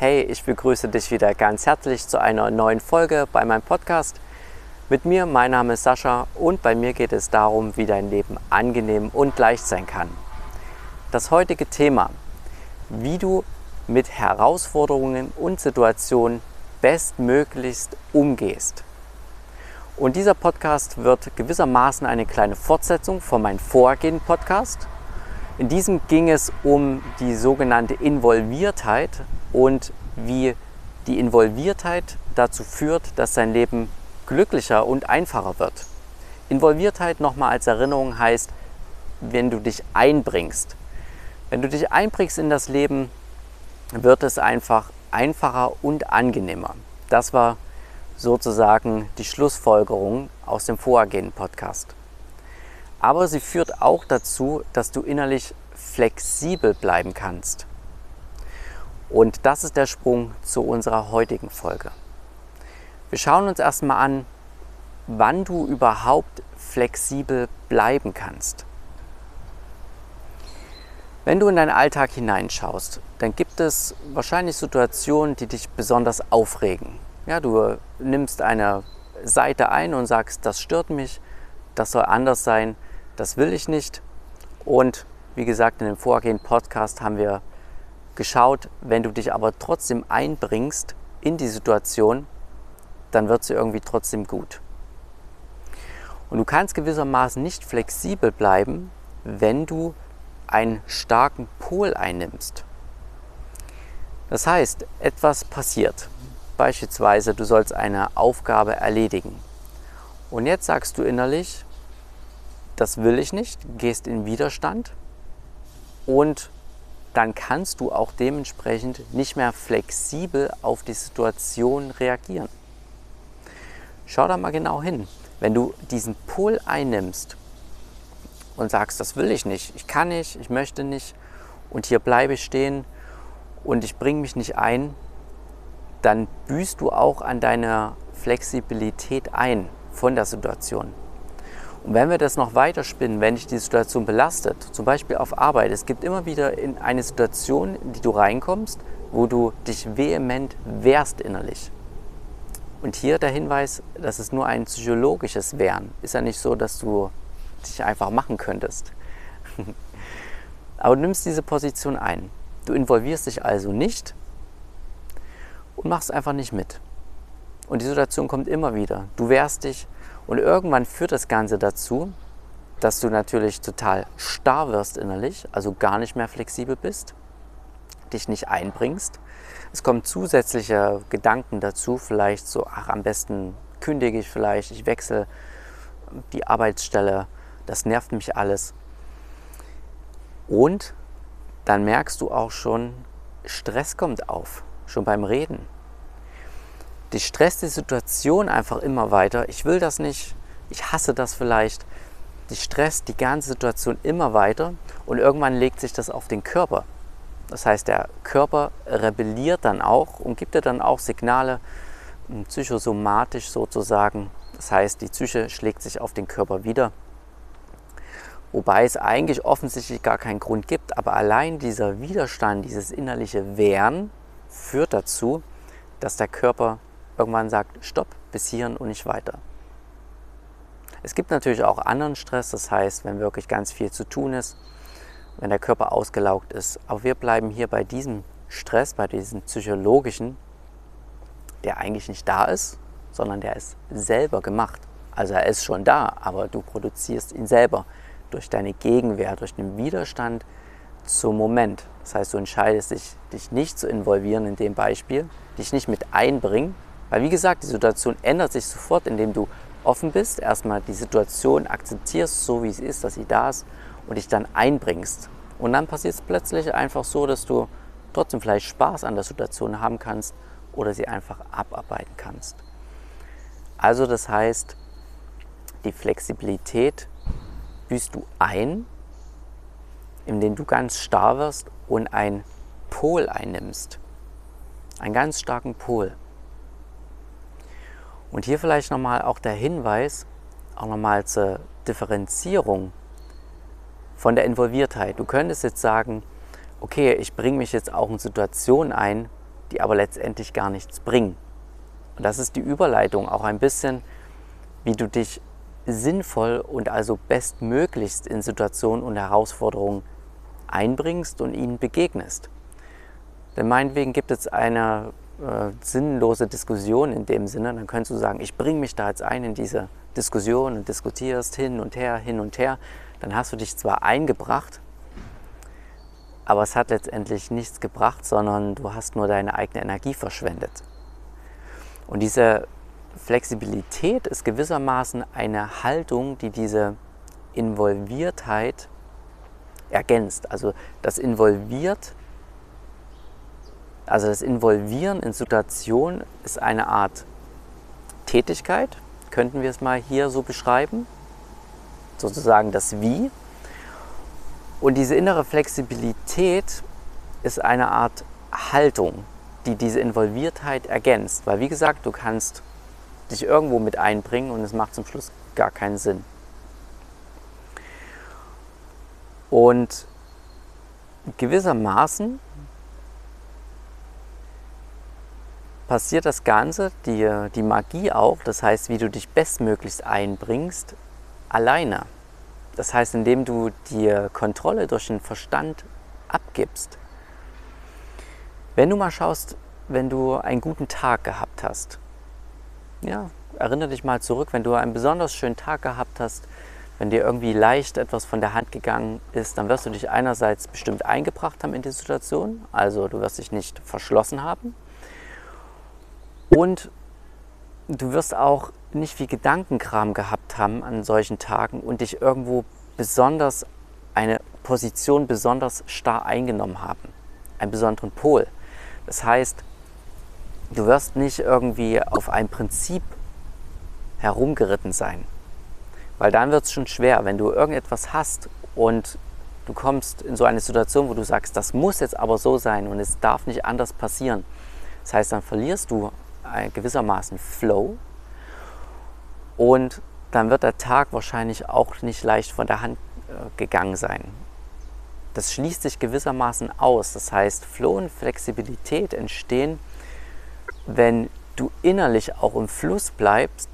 Hey, ich begrüße dich wieder ganz herzlich zu einer neuen Folge bei meinem Podcast. Mit mir, mein Name ist Sascha und bei mir geht es darum, wie dein Leben angenehm und leicht sein kann. Das heutige Thema, wie du mit Herausforderungen und Situationen bestmöglichst umgehst. Und dieser Podcast wird gewissermaßen eine kleine Fortsetzung von meinem vorgehenden Podcast. In diesem ging es um die sogenannte Involviertheit und wie die Involviertheit dazu führt, dass dein Leben glücklicher und einfacher wird. Involviertheit nochmal als Erinnerung heißt, wenn du dich einbringst. Wenn du dich einbringst in das Leben, wird es einfach einfacher und angenehmer. Das war sozusagen die Schlussfolgerung aus dem vorhergehenden Podcast. Aber sie führt auch dazu, dass du innerlich flexibel bleiben kannst. Und das ist der Sprung zu unserer heutigen Folge. Wir schauen uns erstmal an, wann du überhaupt flexibel bleiben kannst. Wenn du in deinen Alltag hineinschaust, dann gibt es wahrscheinlich Situationen, die dich besonders aufregen. Ja, du nimmst eine Seite ein und sagst, das stört mich, das soll anders sein, das will ich nicht. Und wie gesagt, in dem vorgehenden Podcast haben wir geschaut, wenn du dich aber trotzdem einbringst in die Situation, dann wird sie irgendwie trotzdem gut. Und du kannst gewissermaßen nicht flexibel bleiben, wenn du einen starken Pol einnimmst. Das heißt, etwas passiert. Beispielsweise, du sollst eine Aufgabe erledigen. Und jetzt sagst du innerlich, das will ich nicht, gehst in Widerstand und dann kannst du auch dementsprechend nicht mehr flexibel auf die Situation reagieren. Schau da mal genau hin. Wenn du diesen Pol einnimmst und sagst, das will ich nicht, ich kann nicht, ich möchte nicht und hier bleibe ich stehen und ich bringe mich nicht ein, dann büßt du auch an deiner Flexibilität ein von der Situation. Und wenn wir das noch weiter spinnen, wenn dich die Situation belastet, zum Beispiel auf Arbeit, es gibt immer wieder in eine Situation, in die du reinkommst, wo du dich vehement wehrst innerlich. Und hier der Hinweis, das ist nur ein psychologisches Wehren. Ist ja nicht so, dass du dich einfach machen könntest. Aber du nimmst diese Position ein. Du involvierst dich also nicht und machst einfach nicht mit. Und die Situation kommt immer wieder. Du wehrst dich und irgendwann führt das Ganze dazu, dass du natürlich total starr wirst innerlich, also gar nicht mehr flexibel bist, dich nicht einbringst. Es kommen zusätzliche Gedanken dazu, vielleicht so, ach, am besten kündige ich vielleicht, ich wechsle die Arbeitsstelle, das nervt mich alles. Und dann merkst du auch schon, Stress kommt auf, schon beim Reden. Die stresst die Situation einfach immer weiter. Ich will das nicht, ich hasse das vielleicht. Die stresst die ganze Situation immer weiter und irgendwann legt sich das auf den Körper. Das heißt, der Körper rebelliert dann auch und gibt dir dann auch Signale, hm, psychosomatisch sozusagen. Das heißt, die Psyche schlägt sich auf den Körper wieder. Wobei es eigentlich offensichtlich gar keinen Grund gibt, aber allein dieser Widerstand, dieses innerliche Wehren führt dazu, dass der Körper irgendwann sagt, stopp, bis hierhin und nicht weiter. Es gibt natürlich auch anderen Stress, das heißt, wenn wirklich ganz viel zu tun ist, wenn der Körper ausgelaugt ist. Aber wir bleiben hier bei diesem Stress, bei diesem psychologischen, der eigentlich nicht da ist, sondern der ist selber gemacht. Also er ist schon da, aber du produzierst ihn selber durch deine Gegenwehr, durch den Widerstand zum Moment. Das heißt, du entscheidest dich, dich nicht zu involvieren in dem Beispiel, dich nicht mit einbringen, weil wie gesagt, die Situation ändert sich sofort, indem du offen bist, erstmal die Situation akzeptierst, so wie sie ist, dass sie da ist und dich dann einbringst. Und dann passiert es plötzlich einfach so, dass du trotzdem vielleicht Spaß an der Situation haben kannst oder sie einfach abarbeiten kannst. Also das heißt, die Flexibilität büßt du ein, indem du ganz starr wirst und einen Pol einnimmst. Einen ganz starken Pol. Und hier vielleicht nochmal auch der Hinweis, auch nochmal zur Differenzierung von der Involviertheit. Du könntest jetzt sagen, okay, ich bringe mich jetzt auch in Situationen ein, die aber letztendlich gar nichts bringen. Und das ist die Überleitung auch ein bisschen, wie du dich sinnvoll und also bestmöglichst in Situationen und Herausforderungen einbringst und ihnen begegnest. Denn meinetwegen gibt es eine äh, sinnlose Diskussion in dem Sinne, dann könntest du sagen, ich bringe mich da jetzt ein in diese Diskussion und diskutierst hin und her, hin und her. Dann hast du dich zwar eingebracht, aber es hat letztendlich nichts gebracht, sondern du hast nur deine eigene Energie verschwendet. Und diese Flexibilität ist gewissermaßen eine Haltung, die diese Involviertheit ergänzt. Also das involviert, also das Involvieren in Situationen ist eine Art Tätigkeit, könnten wir es mal hier so beschreiben, sozusagen das Wie. Und diese innere Flexibilität ist eine Art Haltung, die diese Involviertheit ergänzt. Weil wie gesagt, du kannst dich irgendwo mit einbringen und es macht zum Schluss gar keinen Sinn. Und gewissermaßen passiert das Ganze, die, die Magie auch, das heißt, wie du dich bestmöglichst einbringst, alleine. Das heißt, indem du die Kontrolle durch den Verstand abgibst. Wenn du mal schaust, wenn du einen guten Tag gehabt hast, ja, erinnere dich mal zurück, wenn du einen besonders schönen Tag gehabt hast, wenn dir irgendwie leicht etwas von der Hand gegangen ist, dann wirst du dich einerseits bestimmt eingebracht haben in die Situation, also du wirst dich nicht verschlossen haben. Und du wirst auch nicht viel Gedankenkram gehabt haben an solchen Tagen und dich irgendwo besonders eine Position besonders starr eingenommen haben, einen besonderen Pol. Das heißt, du wirst nicht irgendwie auf ein Prinzip herumgeritten sein. Weil dann wird es schon schwer, wenn du irgendetwas hast und du kommst in so eine Situation, wo du sagst, das muss jetzt aber so sein und es darf nicht anders passieren. Das heißt, dann verlierst du gewissermaßen Flow und dann wird der Tag wahrscheinlich auch nicht leicht von der Hand äh, gegangen sein. Das schließt sich gewissermaßen aus. Das heißt, Flow und Flexibilität entstehen, wenn du innerlich auch im Fluss bleibst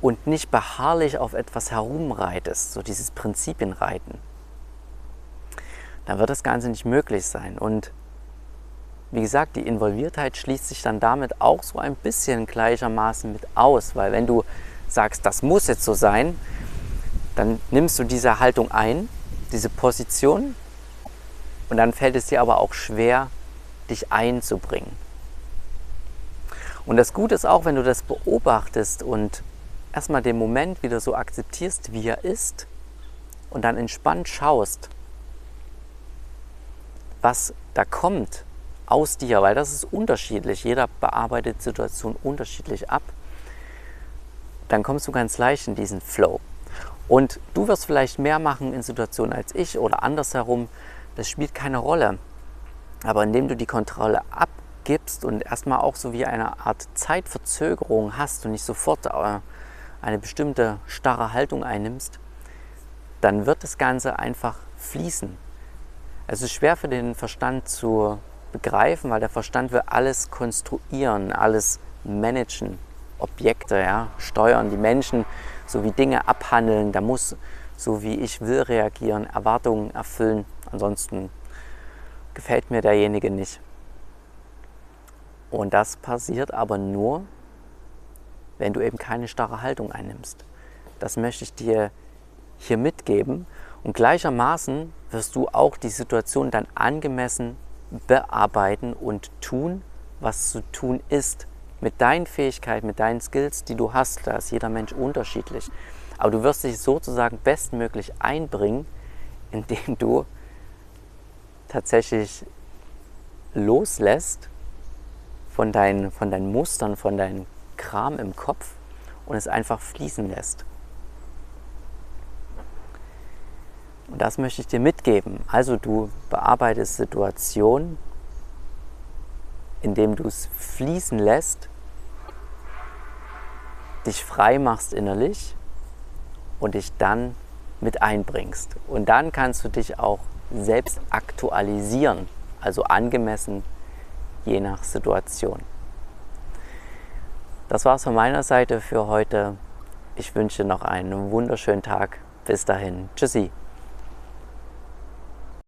und nicht beharrlich auf etwas herumreitest, so dieses Prinzipienreiten, dann wird das Ganze nicht möglich sein. Und wie gesagt, die Involviertheit schließt sich dann damit auch so ein bisschen gleichermaßen mit aus, weil wenn du sagst, das muss jetzt so sein, dann nimmst du diese Haltung ein, diese Position und dann fällt es dir aber auch schwer, dich einzubringen. Und das Gute ist auch, wenn du das beobachtest und erstmal den Moment wieder so akzeptierst, wie er ist und dann entspannt schaust, was da kommt aus dir, weil das ist unterschiedlich. Jeder bearbeitet die Situation unterschiedlich ab. Dann kommst du ganz leicht in diesen Flow. Und du wirst vielleicht mehr machen in Situationen als ich oder andersherum. Das spielt keine Rolle. Aber indem du die Kontrolle abgibst und erstmal auch so wie eine Art Zeitverzögerung hast und nicht sofort äh, eine bestimmte starre Haltung einnimmst, dann wird das Ganze einfach fließen. Es ist schwer für den Verstand zu begreifen, weil der Verstand will alles konstruieren, alles managen, Objekte ja, steuern, die Menschen sowie Dinge abhandeln. Da muss, so wie ich will, reagieren, Erwartungen erfüllen. Ansonsten gefällt mir derjenige nicht. Und das passiert aber nur, wenn du eben keine starre Haltung einnimmst. Das möchte ich dir hier mitgeben. Und gleichermaßen wirst du auch die Situation dann angemessen bearbeiten und tun, was zu tun ist. Mit deinen Fähigkeiten, mit deinen Skills, die du hast. Da ist jeder Mensch unterschiedlich. Aber du wirst dich sozusagen bestmöglich einbringen, indem du tatsächlich loslässt von deinen, von deinen Mustern, von deinen Kram im Kopf und es einfach fließen lässt. Und das möchte ich dir mitgeben. Also du bearbeitest Situationen, indem du es fließen lässt, dich frei machst innerlich und dich dann mit einbringst. Und dann kannst du dich auch selbst aktualisieren, also angemessen je nach Situation. Das war's von meiner Seite für heute. Ich wünsche noch einen wunderschönen Tag. Bis dahin. Tschüssi.